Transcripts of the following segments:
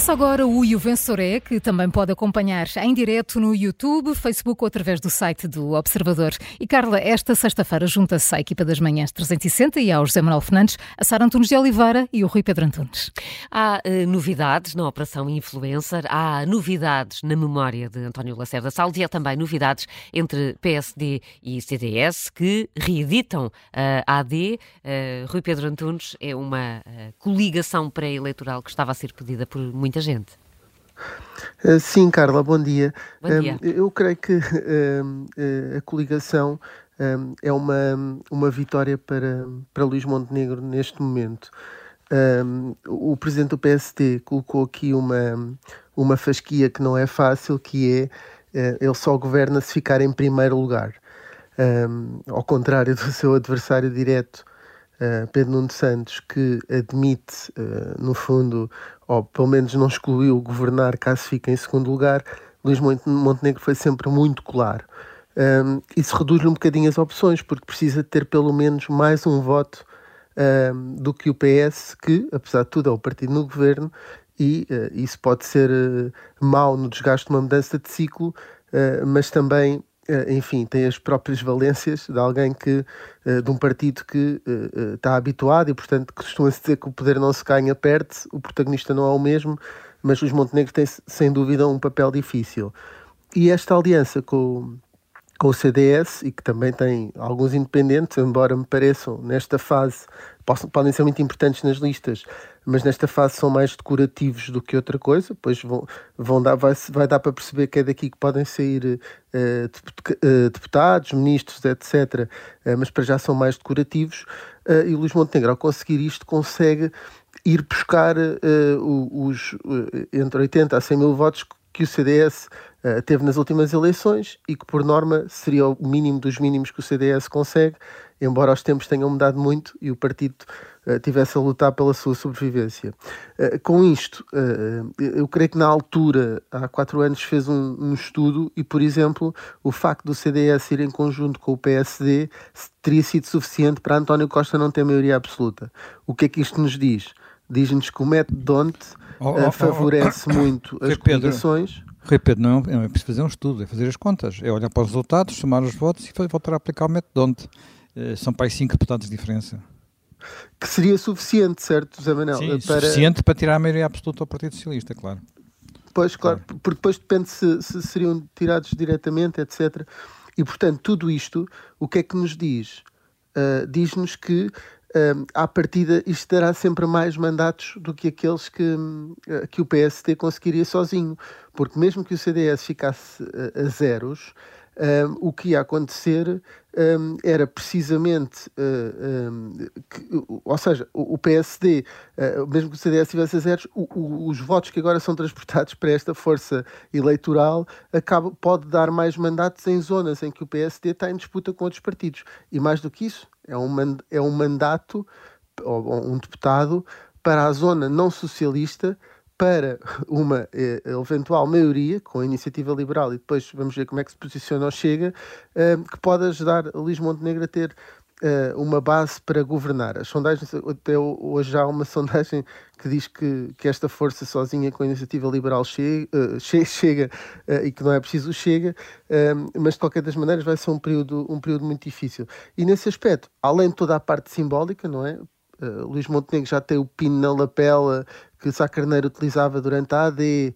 Começa agora o O Venceré, que também pode acompanhar em direto no YouTube, Facebook ou através do site do Observador. E Carla, esta sexta-feira junta-se à equipa das manhãs 360 e ao José Manuel Fernandes, a Sara Antunes de Oliveira e o Rui Pedro Antunes. Há uh, novidades na Operação Influencer, há novidades na memória de António Lacerda Salles e há também novidades entre PSD e CDS que reeditam uh, a AD. Uh, Rui Pedro Antunes é uma uh, coligação pré-eleitoral que estava a ser pedida por muita gente. Eh, sim, Carla, bom dia. Bom dia. Eu creio que eh, a coligação é uma, uma vitória para, para Luís Montenegro neste momento. O presidente do PSD colocou aqui uma, uma fasquia que não é fácil, que é eh, ele só governa se ficar em primeiro lugar. Ao contrário do seu adversário direto, uh, Pedro Nuno Santos, que admite, uh, no fundo, ou pelo menos não excluiu governar caso fique em segundo lugar, Luís Montenegro foi sempre muito claro. Um, isso reduz-lhe um bocadinho as opções, porque precisa ter pelo menos mais um voto um, do que o PS, que, apesar de tudo, é o partido no governo, e uh, isso pode ser uh, mau no desgaste de uma mudança de ciclo, uh, mas também eh, enfim, tem as próprias valências de alguém que, eh, de um partido que eh, está habituado e, portanto, costuma-se dizer que o poder não se ganha, perde-se, o protagonista não é o mesmo, mas Luís Montenegro tem, sem dúvida, um papel difícil. E esta aliança com, com o CDS, e que também tem alguns independentes, embora me pareçam, nesta fase, possam, podem ser muito importantes nas listas, mas nesta fase são mais decorativos do que outra coisa, pois vão, vão dar, vai, vai dar para perceber que é daqui que podem sair uh, deputados, ministros, etc., uh, mas para já são mais decorativos, uh, e o Luís Montenegro, ao conseguir isto, consegue ir buscar os entre 80 a 100 mil votos que o CDS teve nas últimas eleições e que, por norma, seria o mínimo dos mínimos que o CDS consegue, embora os tempos tenham mudado muito e o partido uh, tivesse a lutar pela sua sobrevivência. Uh, com isto, eu creio que na altura, há quatro anos, fez um, um, estudo e, por exemplo, o facto do CDS ir em conjunto com o PSD teria sido suficiente para António Costa não ter maioria absoluta. O que é que isto nos diz? Diz-nos que o método Donte oh, oh, favorece oh, muito as coligações. Rui Pedro, não, é preciso fazer um estudo, é fazer as contas, é olhar para os resultados, somar os votos e voltar a aplicar o método uh, são para aí 5 deputados de diferença. Que seria suficiente, certo, Zé Manuel? Sim, para... suficiente para tirar a maioria absoluta ao Partido Socialista, claro. Pois, claro, claro. porque depois depende se, se, seriam tirados diretamente, etc. E, portanto, tudo isto, o que é que nos diz? Uh, Diz-nos que uh, à partida isto dará sempre mais mandatos do que aqueles que, uh, que o PSD conseguiria sozinho, porque mesmo que o CDS ficasse a, a zeros, o que ia acontecer um, era precisamente, uh, um, que, ou seja, o, o PSD, uh, mesmo que o CDS tivesse zeros, o, o, os votos que agora são transportados para esta força eleitoral acaba, pode dar mais mandatos em zonas em que o PSD está em disputa com outros partidos. E mais do que isso, é um, é um mandato, ou um deputado, para a zona não socialista para uma eh, eventual maioria com a iniciativa liberal e depois vamos ver como é que se posiciona ou chega, eh, que pode ajudar Luís Montenegro a ter eh, uma base para governar. As sondagens, até hoje há uma sondagem que diz que, que esta força sozinha com a iniciativa liberal chega, chega e que não é preciso chega, mas de qualquer das maneiras vai ser um período, um período muito difícil. E nesse aspecto, além de toda a parte simbólica, não é? Uh, Luís Montenegro já tem o pino na lapela que Sá Carneiro utilizava durante a AD,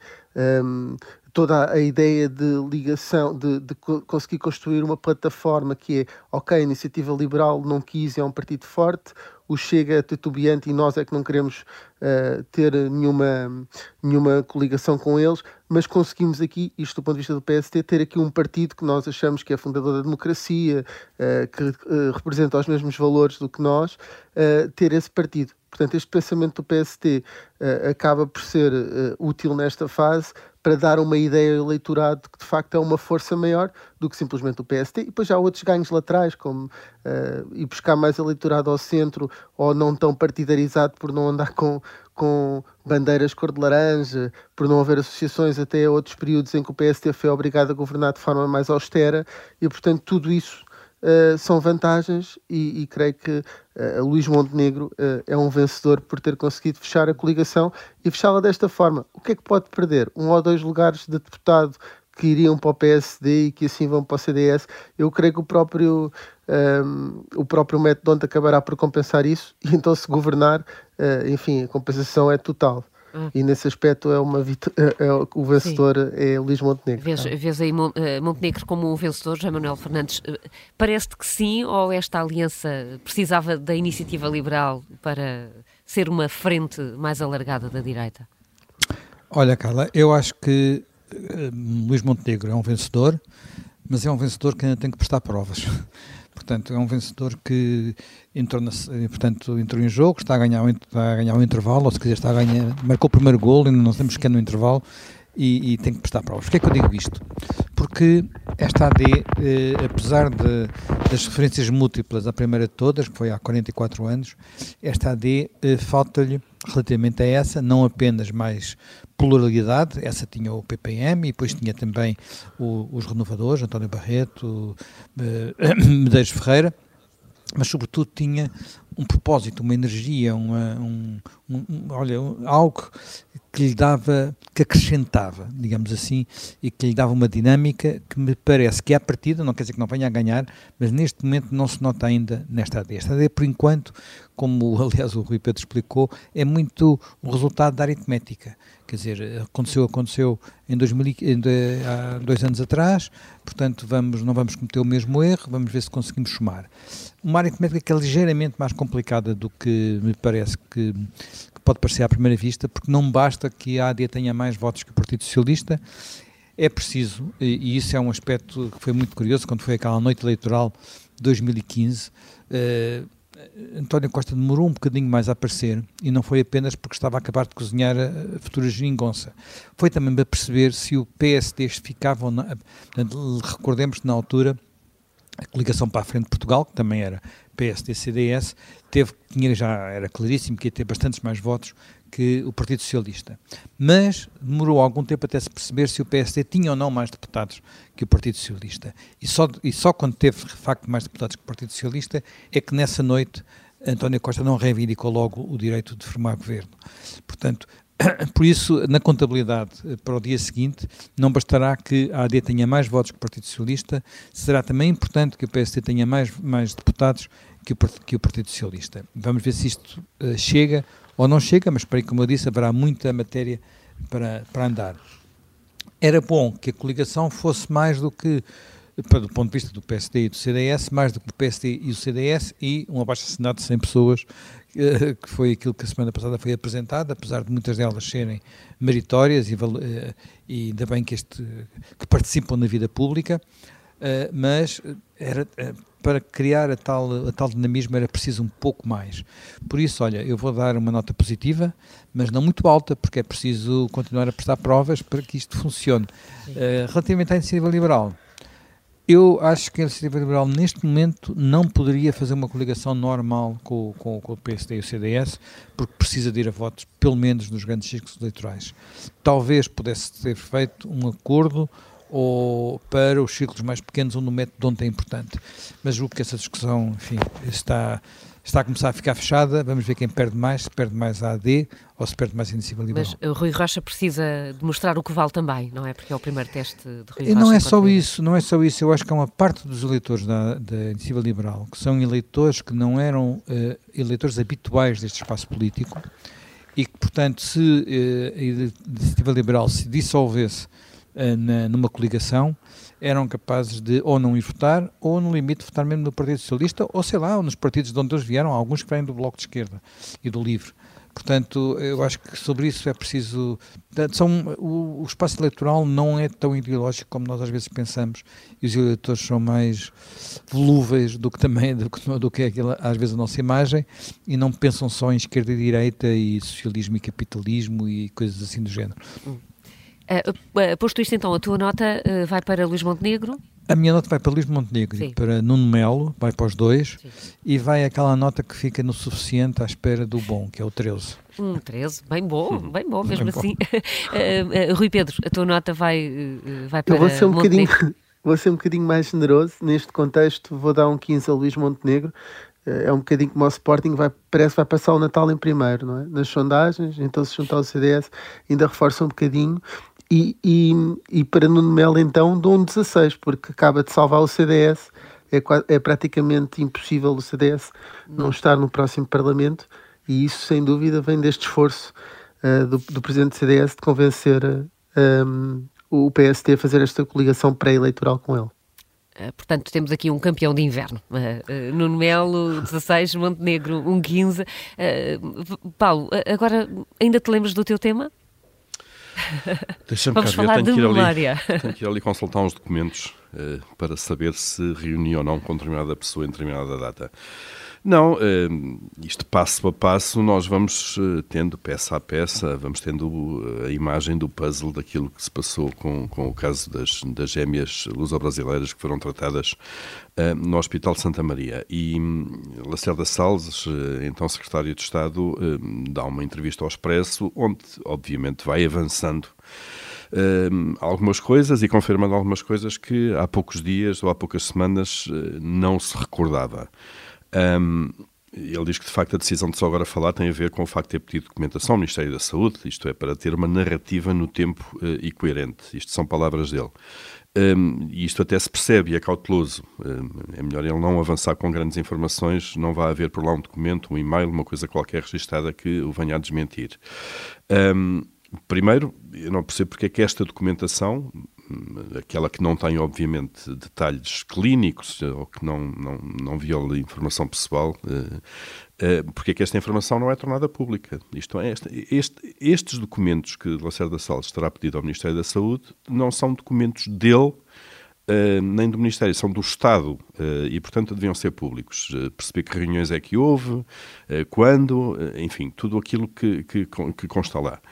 um, toda a ideia de ligação, de, de, conseguir construir uma plataforma que é, ok, a iniciativa liberal não quis, é um partido forte, o Chega titubeante e nós é que não queremos uh, ter nenhuma, nenhuma coligação com eles, mas conseguimos aqui, isto do ponto de vista do PST, ter aqui um partido que nós achamos que é fundador da democracia, uh, que uh, representa os mesmos valores do que nós, ter esse partido. Portanto, este pensamento do PST acaba por ser útil nesta fase para dar uma ideia ao eleitorado que de facto é uma força maior do que simplesmente o PST. E depois há outros ganhos laterais, como uh, ir buscar mais eleitorado ao centro ou não tão partidarizado por não andar com, com bandeiras cor de laranja, por não haver associações até a outros períodos em que o PST foi obrigado a governar de forma mais austera e, portanto, tudo isso uh, são vantagens e, e creio que uh, Luís Montenegro uh, é um vencedor por ter conseguido fechar a coligação e fechá-la desta forma. O que é que pode perder? Um ou dois lugares de deputado que iriam para o PSD e que assim vão para o CDS. Eu creio que o próprio, um, o próprio método acabará por compensar isso e então se governar, uh, enfim, a compensação é total. Hum. E nesse aspecto é uma é, é, o vencedor Sim. é Luís Montenegro. Vês, vês aí eh, Montenegro como um vencedor, José Manuel Fernandes. Eh, parece-te que sim, ou esta aliança precisava da iniciativa liberal para ser uma frente mais alargada da direita? Olha, Carla, eu acho que uh, Luís Montenegro é um vencedor, mas é um vencedor que ainda tem que prestar provas. Portanto, é um vencedor que entrou, na, portanto, entrou em jogo, está a ganhar, está a ganhar o intervalo, ou se quiser está a ganhar, marcou o primeiro gol, ainda não temos que é no intervalo, e, e, tem que prestar provas. Porquê é que eu digo isto? Porque esta AD, eh, apesar de, das referências múltiplas, a primeira de todas, que foi há 44 anos, esta AD eh, falta-lhe, relativamente a essa, não apenas mais pluralidade, essa tinha o PPM e depois tinha também o, os renovadores, António Barreto, eh, Medeiros Ferreira, mas sobretudo tinha um propósito, uma energia, uma, um, um, olha, algo que lhe dava, que acrescentava, digamos assim, e que lhe dava uma dinâmica que me parece que é a partida, não quer dizer que não venha a ganhar, mas neste momento não se nota ainda nesta AD. Esta AD, por enquanto, como aliás o Rui Pedro explicou, é muito o resultado da aritmética. Quer dizer, aconteceu, aconteceu em 2000, há dois anos atrás, portanto vamos, não vamos cometer o mesmo erro, vamos ver se conseguimos somar. Uma aritmética que é ligeiramente mais complicada do que me parece que pode parecer à primeira vista, porque não basta que a AD tenha mais votos que o Partido Socialista, é preciso, e isso é um aspecto que foi muito curioso, quando foi aquela noite eleitoral de 2015, uh, António Costa demorou um bocadinho mais a aparecer e não foi apenas porque estava a acabar de cozinhar a futura geringonça. Foi também para perceber se o PSD ficava ou não. Recordemos que na altura a coligação para a frente de Portugal, que também era PSD-CDS, teve, tinha, já era claríssimo que ia ter bastantes mais votos que o Partido Socialista. Mas demorou algum tempo até se perceber se o PSD tinha ou não mais deputados que o Partido Socialista. E só, e só quando teve, de facto, mais deputados que o Partido Socialista é que nessa noite António Costa não reivindicou logo o direito de formar governo. Portanto, por isso, na contabilidade eh, para o dia seguinte, não bastará que a AD tenha mais votos que o Partido Socialista, será também importante que o PSD tenha mais, mais deputados que o, que o Partido Socialista. Vamos ver se isto uh, chega ou não chega, mas para como eu disse, haverá muita matéria para, para andar. Era bom que a coligação fosse mais do que, do ponto de vista do PSD e do CDS, mais do que o PSD e o CDS e um abaixo-assinado de 100 pessoas, eh, que foi aquilo que a semana passada foi apresentado, apesar de muitas delas serem meritórias e, eh, e ainda bem que, este, que participam na vida pública, eh, mas era para criar a tal, a tal dinamismo era preciso um pouco mais. Por isso, olha, eu vou dar uma nota positiva, mas não muito alta, porque é preciso continuar a prestar provas para que isto funcione. Relativamente à iniciativa liberal, eu acho que a iniciativa liberal neste momento não poderia fazer uma coligação normal com, com, com, o PSD e o CDS, porque precisa de ir a votos, pelo menos nos grandes ciclos eleitorais. Talvez pudesse ter feito um acordo ou para os ciclos mais pequenos onde o método onde é importante. Mas julgo que essa discussão, enfim, está, está a começar a ficar fechada. Vamos ver quem perde mais, se perde mais a AD ou se perde mais a iniciativa liberal. Mas o Rui Rocha precisa demonstrar o que vale também, não é? Porque é o primeiro teste de Rui Rocha. Não é só isso, não é só isso. Eu acho que há uma parte dos eleitores da, da iniciativa liberal que são eleitores que não eram uh, eleitores habituais deste espaço político e que, portanto, se uh, a iniciativa liberal se dissolvesse eh, na, numa coligação eram capazes de ou não ir votar ou no limite votar mesmo no Partido Socialista ou sei lá, ou nos partidos de onde eles vieram, alguns que vêm do Bloco de Esquerda e do Livre. Portanto, eu acho que sobre isso é preciso. São, o, o, espaço eleitoral não é tão ideológico como nós às vezes pensamos e os eleitores são mais volúveis do que também do que, do que é aquela, às vezes a nossa imagem e não pensam só em esquerda e direita e socialismo e capitalismo e coisas assim do género. Hum. Uh, posto isto então, a tua nota uh, vai para Luís Montenegro? A minha nota vai para Luís Montenegro Sim. e para Nuno Melo, vai para os dois, Sim. e vai aquela nota que fica no suficiente à espera do bom, que é o 13. Um 13, bem bom, bem bom, mesmo bem assim. Bom. uh, Rui Pedro, a tua nota vai, vai para Eu vou ser um Montenegro. bocadinho vou ser um bocadinho mais generoso. Neste contexto, vou dar um 15 a Luís Montenegro. É um bocadinho como o Sporting vai, parece que vai passar o Natal em primeiro, não é? Nas sondagens, então se juntar ao CDS ainda reforça um bocadinho. E, e, e para Nuno Melo, então, dou um 16, porque acaba de salvar o CDS. É, é praticamente impossível o CDS não estar no próximo Parlamento, e isso, sem dúvida, vem deste esforço uh, do, do presidente do CDS de convencer uh, um, o PSD a fazer esta coligação pré-eleitoral com ele. Uh, portanto, temos aqui um campeão de inverno. Uh, uh, Nuno Melo, 16, Montenegro, um 15. Paulo, agora ainda te lembras do teu tema? Deixa-me cá ver, tenho que, ir ali, tenho que ir ali consultar uns documentos uh, para saber se reuni ou não com determinada pessoa em determinada data. Não, uh, isto passo a passo nós vamos uh, tendo peça a peça, vamos tendo a imagem do puzzle daquilo que se passou com, com o caso das, das gêmeas luso-brasileiras que foram tratadas no Hospital Santa Maria. E um, Lacerda Salles, então secretário de Estado, dá uma entrevista ao Expresso, onde obviamente vai avançando uh, algumas coisas e confirmando algumas coisas que há poucos dias ou há poucas semanas não se recordava. Um, ele diz que, de facto, a decisão de só agora falar tem a ver com o facto de ter pedido documentação ao Ministério da Saúde, isto é, para ter uma narrativa no tempo uh, e coerente. Isto são palavras dele. Um, e isto até se percebe e é cauteloso. Um, é melhor ele não avançar com grandes informações, não vai haver por lá um documento, um e-mail, uma coisa qualquer registada que o venha a desmentir. Um, Primeiro, eu não percebo porque é que esta documentação, aquela que não tem, obviamente, detalhes clínicos ou que não, não, não viola informação pessoal, eh, eh, porque é que esta informação não é tornada pública. Isto é, este, este, estes documentos que Lacerda Salles terá pedido ao Ministério da Saúde não são documentos dele Uh, nem do Ministério, são do Estado uh, e, portanto, deviam ser públicos. Uh, perceber que reuniões é que houve, quando, enfim, tudo aquilo que, que, que consta lá.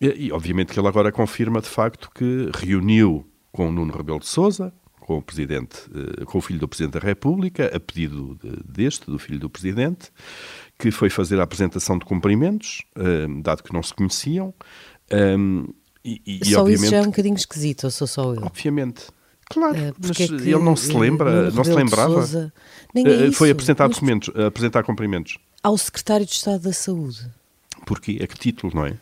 E, e, obviamente que ele agora confirma de facto que reuniu com o Nuno Rebelo de Sousa, com o presidente, eh, com o filho do presidente da República, a pedido deste, do filho do presidente, que foi fazer a apresentação de cumprimentos, eh, dado que não se conheciam. Ehm, e, e, só isso já é um bocadinho esquisito, ou sou só eu? Obviamente. Claro, uh, mas é ele não se lembra, não se lembrava. Sousa, é foi apresentar documentos, apresentar cumprimentos. Ao secretário de Estado da Saúde. Porquê? A que título, não é?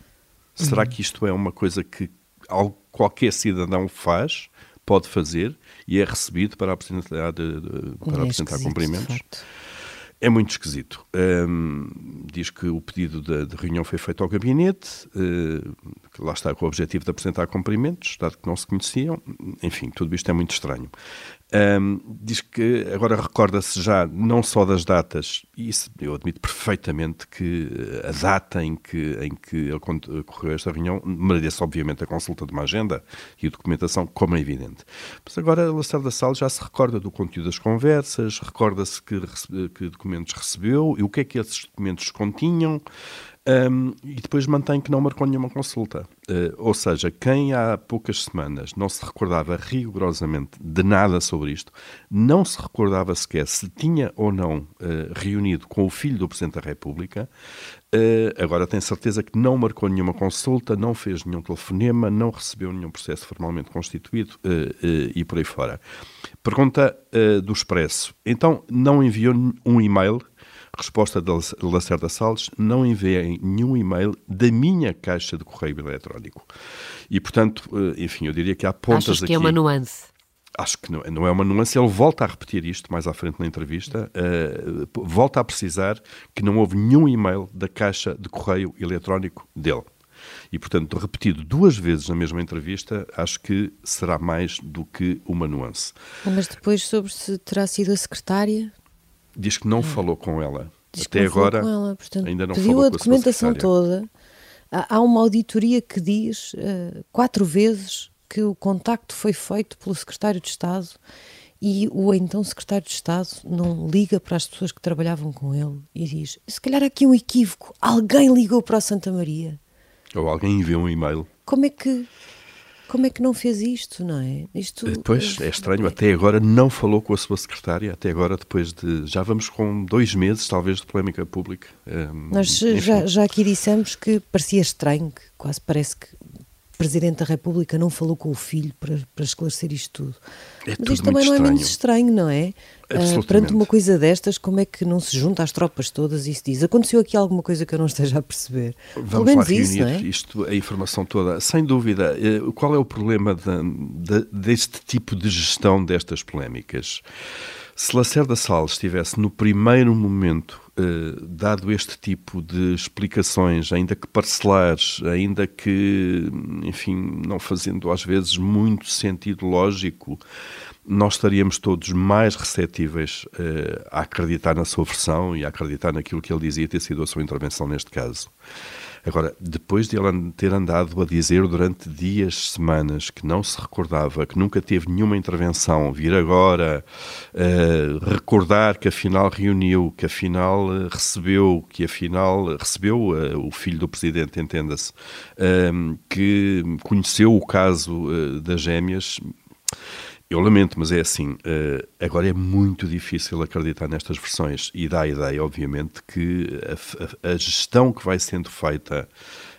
Será que isto é uma coisa que qualquer cidadão faz, pode fazer e é recebido para apresentar, para é apresentar cumprimentos? É muito esquisito. Um, diz que o pedido de, de, reunião foi feito ao gabinete, uh, que lá está com o objetivo de apresentar cumprimentos, dado que não se conheciam. Enfim, tudo isto é muito estranho. Um, diz que agora recorda-se já não só das datas, e isso eu admito perfeitamente que a data em que, em que ocorreu esta reunião merece, obviamente, a consulta de uma agenda e a documentação, como é evidente. Mas agora Lacerda Salles já se recorda do conteúdo das conversas, recorda-se que, que documentos recebeu e o que é que esses documentos continham. Um, e depois mantém que não marcou nenhuma consulta. Uh, ou seja, quem há poucas semanas não se recordava rigorosamente de nada sobre isto, não se recordava sequer se tinha ou não uh, reunido com o filho do Presidente da República, uh, agora tem certeza que não marcou nenhuma consulta, não fez nenhum telefonema, não recebeu nenhum processo formalmente constituído e por aí fora. Pergunta do Expresso. Então, não enviou um e-mail Resposta de Lacerda Salles: não enviei nenhum e-mail da minha caixa de correio eletrónico. E, portanto, eh, enfim, eu diria que há pontas Achas que aqui... é uma nuance? Acho que não, não, é uma nuance. Ele volta a repetir isto mais à frente na entrevista, uh, volta a precisar que não houve nenhum e-mail da caixa de correio eletrónico dele. E, portanto, repetido duas vezes na mesma entrevista, acho que será mais do que uma nuance. Mas depois, sobre se terá sido a secretária? Diz que não hum. falou com ela. Diz Até agora ela, Portanto, ainda não pediu falou a documentação toda. Há uma auditoria que diz uh, quatro vezes que o contacto foi feito pelo secretário de Estado e o então secretário de Estado não liga para as pessoas que trabalhavam com ele e diz: se calhar aqui um equívoco, alguém ligou para a Santa Maria. Ou alguém enviou um e-mail. Como é que como é que não fez isto, não é? Isto, Pois, é estranho, até agora não falou com a sua secretária, até agora depois de, já vamos com dois meses talvez de polémica pública. Um, Nós já, já aqui dissemos que parecia estranho, que quase parece que Presidente da República não falou com o filho para, para esclarecer isto tudo. É Mas isto também não é menos estranho, não é? Uh, perante uma coisa destas, como é que não se junta às tropas todas e se diz aconteceu aqui alguma coisa que eu não esteja a perceber? Vamos lá reunir isso, é? isto, a informação toda. Sem dúvida, eh, qual é o problema de, de, deste tipo de gestão destas polémicas? Se Lacerda Salles estivesse no primeiro momento eh, dado este tipo de explicações, ainda que parcelares, ainda que, enfim, não fazendo às vezes muito sentido lógico, nós estaríamos todos mais receptíveis uh, a acreditar na sua versão e a acreditar naquilo que ele dizia ter sido a sua intervenção neste caso. Agora, depois de ele ter andado a dizer durante dias, semanas, que não se recordava, que nunca teve nenhuma intervenção, vir agora uh, recordar que afinal reuniu, que afinal uh, recebeu, que afinal recebeu uh, o filho do presidente, entenda-se, que conheceu o caso das gêmeas, eu lamento, mas é assim. Uh, agora é muito difícil acreditar nestas versões e dá a ideia, obviamente, que a, a, a gestão que vai sendo feita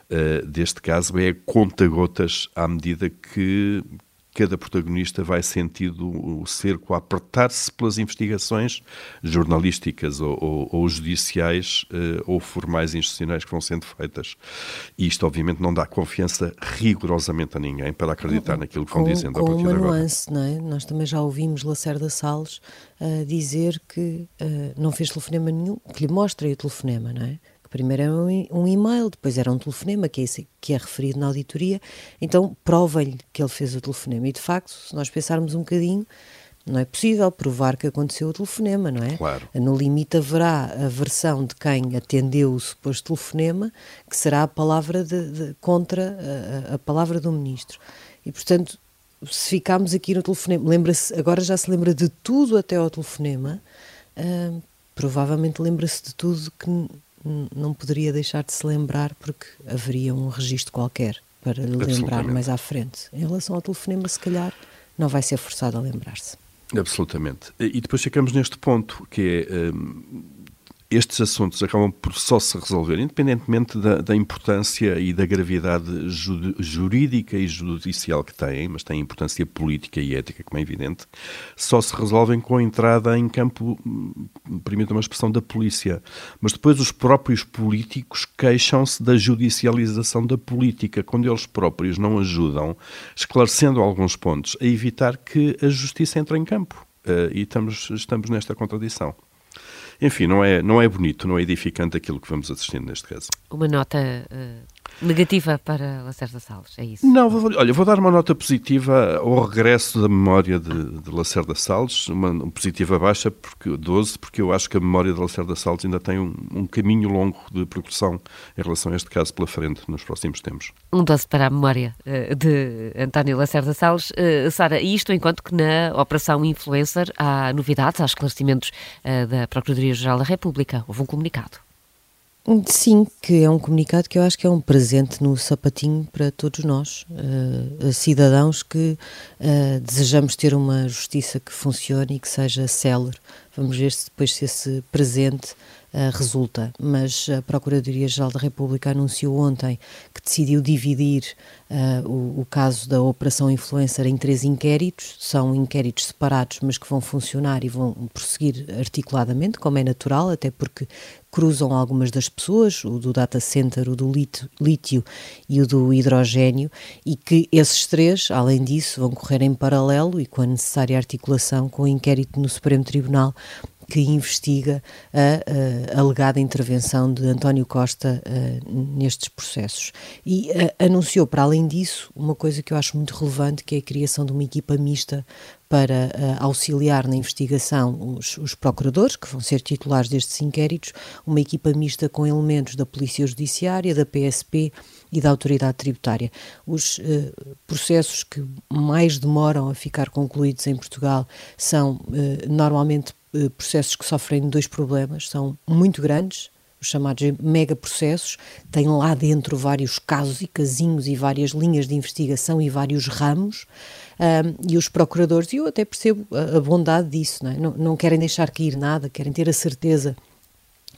uh, deste caso é conta-gotas à medida que, cada protagonista vai sentindo o cerco a apertar-se pelas investigações jornalísticas ou, ou, ou judiciais uh, ou formais institucionais que vão sendo feitas. E isto, obviamente, não dá confiança rigorosamente a ninguém para acreditar com, naquilo que vão dizendo com a partir uma nuance, não é? Nós também já ouvimos Lacerda Salles uh, dizer que uh, não fez telefonema nenhum, que lhe mostra o telefonema, não é? Primeiro era um, e-mail, depois era um telefonema, que é, esse, que é referido na auditoria, então prova-lhe que ele fez o telefonema. E de facto, se nós pensarmos um bocadinho, não é possível provar que aconteceu o telefonema, não é? Claro. No limite haverá a versão de quem atendeu o suposto telefonema, que será a palavra de, de contra a, a, palavra do ministro. E portanto, se ficarmos aqui no telefonema, lembra-se, agora já se lembra de tudo até ao telefonema, uh, provavelmente lembra-se de tudo que não poderia deixar de se lembrar porque haveria um registro qualquer para lhe lembrar mais à frente. Em relação ao telefonema, se calhar não vai ser forçado a lembrar-se. Absolutamente. E depois chegamos neste ponto, que é. Hum, estes assuntos acabam por só se resolver, independentemente da, da importância e da gravidade ju, jurídica e judicial que têm, mas têm importância política e ética, como é evidente, só se resolvem com a entrada em campo, permita uma expressão, da polícia. Mas depois os próprios políticos queixam-se da judicialização da política, quando eles próprios não ajudam, esclarecendo alguns pontos, a evitar que a justiça entre em campo. Uh, e estamos, estamos nesta contradição. Enfim, não é, não é bonito, não é edificante aquilo que vamos assistindo neste caso. Uma nota uh, Negativa para Lacerda Salles, é isso? Não, vou, olha, vou dar uma nota positiva ao regresso da memória de, de Lacerda Salles, uma, uma positiva baixa, porque 12, porque eu acho que a memória de Lacerda Salles ainda tem um, um, caminho longo de progressão em relação a este caso pela frente nos próximos tempos. Um 12 para a memória uh, de António Lacerda Salles. Uh, Sara, isto enquanto que na Operação Influencer há novidades, há esclarecimentos uh, da Procuradoria-Geral da República. Houve um comunicado. Sim, que é um comunicado que eu acho que é um presente no sapatinho para todos nós, uh, cidadãos que uh, desejamos ter uma justiça que funcione e que seja célere. Vamos ver se depois se esse presente uh, resulta. Mas a Procuradoria-Geral da República anunciou ontem que decidiu dividir o, o, caso da Operação Influencer em três inquéritos. São inquéritos separados, mas que vão funcionar e vão prosseguir articuladamente, como é natural, até porque cruzam algumas das pessoas, o do data center, o do lítio e o do hidrogênio, e que esses três, além disso, vão correr em paralelo e com a necessária articulação com o inquérito no Supremo Tribunal que investiga a, a alegada intervenção de António Costa uh, nestes processos. E uh, anunciou, para além disso, uma coisa que eu acho muito relevante, que é a criação de uma equipa mista para uh, auxiliar na investigação os, os, procuradores, que vão ser titulares destes inquéritos, uma equipa mista com elementos da Polícia Judiciária, da PSP e da Autoridade Tributária. Os uh, processos que mais demoram a ficar concluídos em Portugal são uh, normalmente eh, processos que sofrem dois problemas, são muito grandes, os chamados megaprocessos, têm lá dentro vários casos e casinhos e várias linhas de investigação e vários ramos, um, e os procuradores, e eu até percebo a, a bondade disso, não, é? não, não, querem deixar cair nada, querem ter a certeza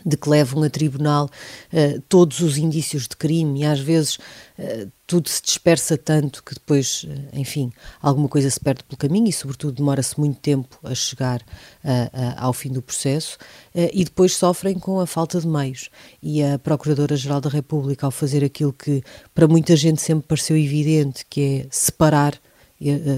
de que levam a tribunal uh, todos os indícios de crime e às vezes uh, tudo se dispersa tanto que depois, uh, enfim, alguma coisa se perde pelo caminho e, sobretudo, demora-se muito tempo a chegar ao fim do processo e depois sofrem com a falta de meios. E a Procuradora-Geral da República, ao fazer aquilo que para muita gente sempre pareceu evidente, que é separar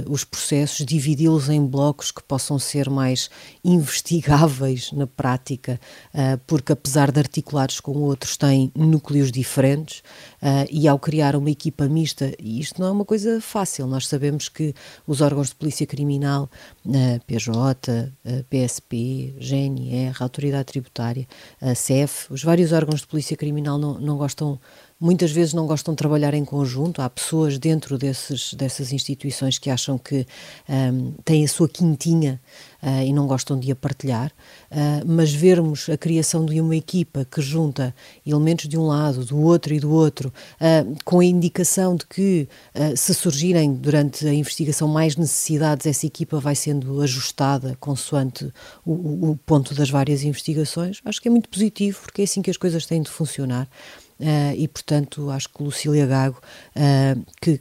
os processos, dividi-los em blocos que possam ser mais investigáveis na prática, eh, porque apesar de articulados com outros, têm núcleos diferentes eh, e ao criar uma equipa mista, e isto não é uma coisa fácil, nós sabemos que os órgãos de polícia criminal, PJ, PSP, GNR, Autoridade Tributária, a CEF, os vários órgãos de polícia criminal não, não gostam muitas vezes não gostam de trabalhar em conjunto. Há pessoas dentro desses, dessas instituições que acham que um, têm a sua quintinha uh, e não gostam de a partilhar, uh, mas vermos a criação de uma equipa que junta elementos de um lado, do outro e do outro, uh, com a indicação de que se surgirem durante a investigação mais necessidades, essa equipa vai sendo ajustada consoante o, o ponto das várias investigações, acho que é muito positivo, porque é assim que as coisas têm de funcionar. Uh, e, portanto, acho que Lucília Gago, uh, que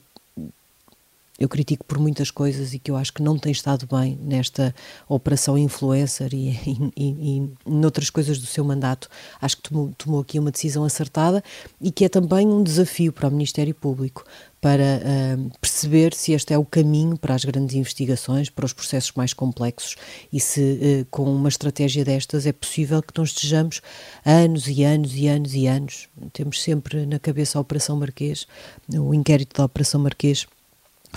eu critico por muitas coisas e que eu acho que não tem estado bem nesta operação influencer e, e, e, e noutras coisas do seu mandato, acho que tomou, tomou aqui uma decisão acertada e que é também um desafio para o Ministério Público, para uh, perceber se este é o caminho para as grandes investigações, para os processos mais complexos e se uh, com uma estratégia destas é possível que nós estejamos anos e anos e anos e anos. Temos sempre na cabeça a Operação Marquês, o inquérito da Operação Marquês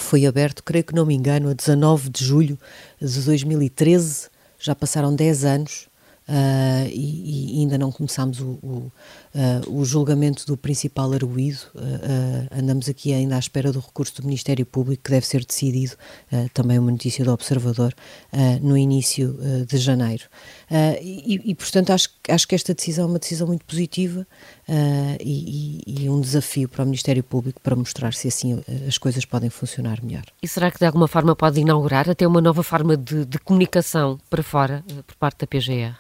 foi aberto, creio que não me engano, a 19 de julho de 2013, já passaram 10 anos uh, e, e, ainda não começámos o, o, uh, o julgamento do principal arguído. Uh, andamos aqui ainda à espera do recurso do Ministério Público, que deve ser decidido, também uma notícia do Observador, no início de janeiro. E, e, portanto, acho, acho que esta decisão é uma decisão muito positiva e, e, um desafio para o Ministério Público para mostrar se assim as coisas podem funcionar melhor. E será que de alguma forma pode inaugurar até uma nova forma de, de comunicação para fora por parte da PGR?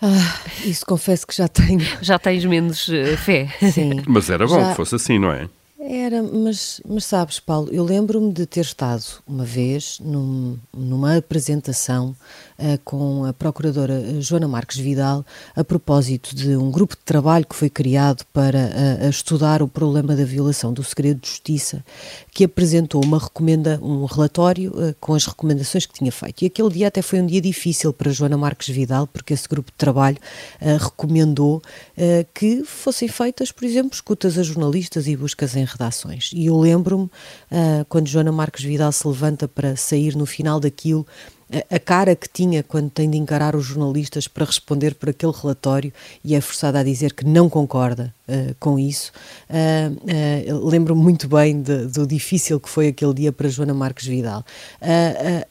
Ah, isso confesso que já tenho. Já tens menos uh, fé. Sim. Mas era bom já... que fosse assim, não é? Era, mas, mas sabes, Paulo, eu lembro-me de ter estado uma vez num, numa apresentação uh, com a procuradora eh, Joana Marques Vidal a propósito de um grupo de trabalho que foi criado para uh, estudar o problema da violação do segredo de justiça, que apresentou uma recomenda, um relatório uh, com as recomendações que tinha feito. E aquele dia até foi um dia difícil para Joana Marques Vidal, porque esse grupo de trabalho recomendou que fossem feitas, por exemplo, escutas a jornalistas e buscas em redações. E eu lembro-me, uh, quando Joana Marques Vidal se levanta para sair no final daquilo, a cara que tinha quando tem de encarar os jornalistas para responder por aquele relatório e é forçada a dizer que não concorda uh, com isso. Uh, uh, Lembro-me muito bem de, do difícil que foi aquele dia para Joana Marques Vidal.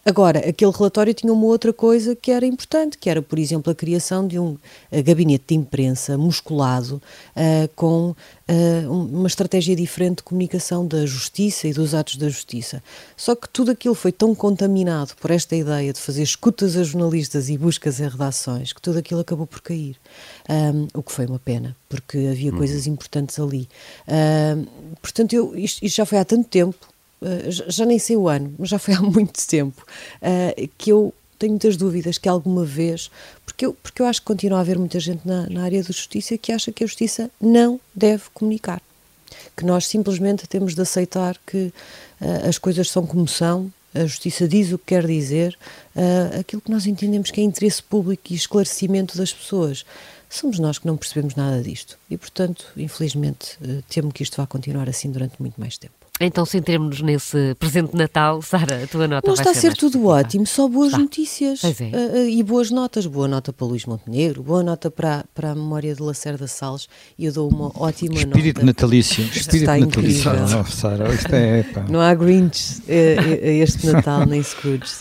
agora, aquele relatório tinha uma outra coisa que era importante, que era, por exemplo, a criação de um gabinete de imprensa musculado com uma estratégia diferente de comunicação da justiça e dos atos da justiça. Só que tudo aquilo foi tão contaminado por esta ideia de fazer escutas a jornalistas e buscas em redações, que tudo aquilo acabou por cair. O que foi uma pena, porque havia uhum. coisas importantes ali. Um, portanto, eu, isto, isto, já foi há tanto tempo, uh, já, nem sei o ano, mas já foi há muito tempo, uh, que eu tenho muitas dúvidas que alguma vez, porque eu, porque eu acho que continua a haver muita gente na, na área da justiça que acha que a justiça não deve comunicar. Que nós simplesmente temos de aceitar que uh, as coisas são como são a justiça diz o que quer dizer, uh, aquilo que nós entendemos que é interesse público e esclarecimento das pessoas. Somos nós que não percebemos nada disto e, portanto, infelizmente, uh, temo que isto vá continuar assim durante muito mais tempo. Então, centremos-nos nesse presente de Natal. Sara, a tua nota Não vai está a ser tudo positiva. ótimo, só boas está. notícias é. uh, e boas notas. Boa nota para Luís Montenegro, boa nota para, para a memória de Lacerda Salles e eu dou uma ótima Espírito nota. Espírito natalício. Espírito está natalício. Oh, Sara, isto é. Pá. Não há Grinch uh, este Natal, nem Scrooge.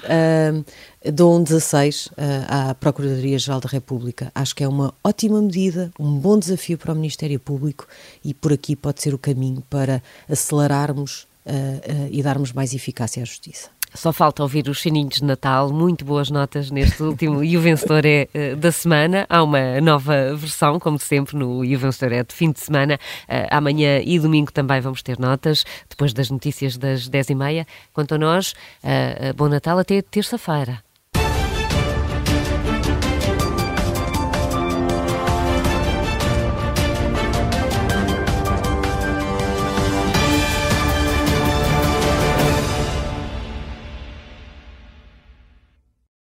Dou um 16 uh, à Procuradoria-Geral da República. Acho que é uma ótima medida, um bom desafio para o Ministério Público e por aqui pode ser o caminho para acelerarmos uh, uh, e darmos mais eficácia à justiça. Só falta ouvir os sininhos de Natal, muito boas notas neste último E o Vencedor é uh, da semana. Há uma nova versão, como sempre, no E o Vencedor é de fim de semana. Uh, amanhã e domingo também vamos ter notas, depois das notícias das 10h30. Quanto a nós, uh, bom Natal até terça-feira.